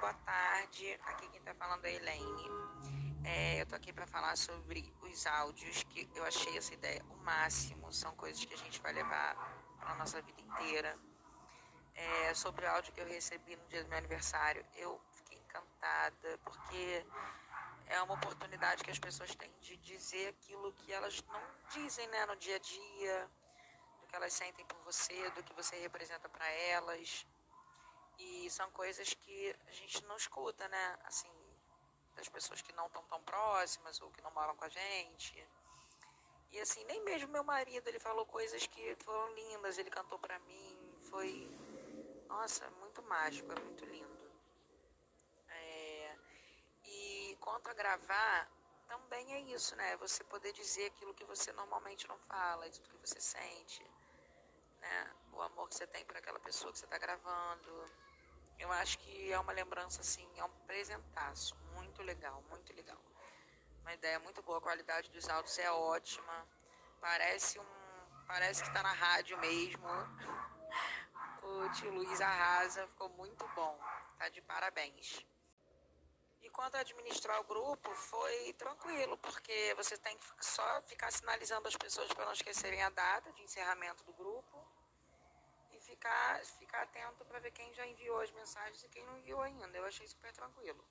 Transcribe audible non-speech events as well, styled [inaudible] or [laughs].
boa tarde. Aqui quem está falando é a Elaine. É, eu tô aqui para falar sobre os áudios que eu achei essa ideia o máximo. São coisas que a gente vai levar para nossa vida inteira. É, sobre o áudio que eu recebi no dia do meu aniversário, eu fiquei encantada porque é uma oportunidade que as pessoas têm de dizer aquilo que elas não dizem né, no dia a dia, do que elas sentem por você, do que você representa para elas. São coisas que a gente não escuta, né? Assim, das pessoas que não estão tão próximas ou que não moram com a gente. E assim, nem mesmo meu marido, ele falou coisas que foram lindas, ele cantou para mim, foi nossa, muito mágico, é muito lindo. É... E quanto a gravar, também é isso, né? Você poder dizer aquilo que você normalmente não fala, tudo que você sente, né? O amor que você tem por aquela pessoa que você está gravando. Eu acho que é uma lembrança, assim, é um presentaço. Muito legal, muito legal. Uma ideia muito boa, a qualidade dos áudios é ótima. Parece um. Parece que tá na rádio mesmo. [laughs] O tio Luiz arrasa, ficou muito bom. Tá de parabéns. E quanto a administrar o grupo, foi tranquilo, porque você tem que só ficar sinalizando as pessoas para não esquecerem a data de encerramento do grupo ficar, ficar atento para ver quem já enviou as mensagens e quem não enviou ainda. Eu achei super tranquilo.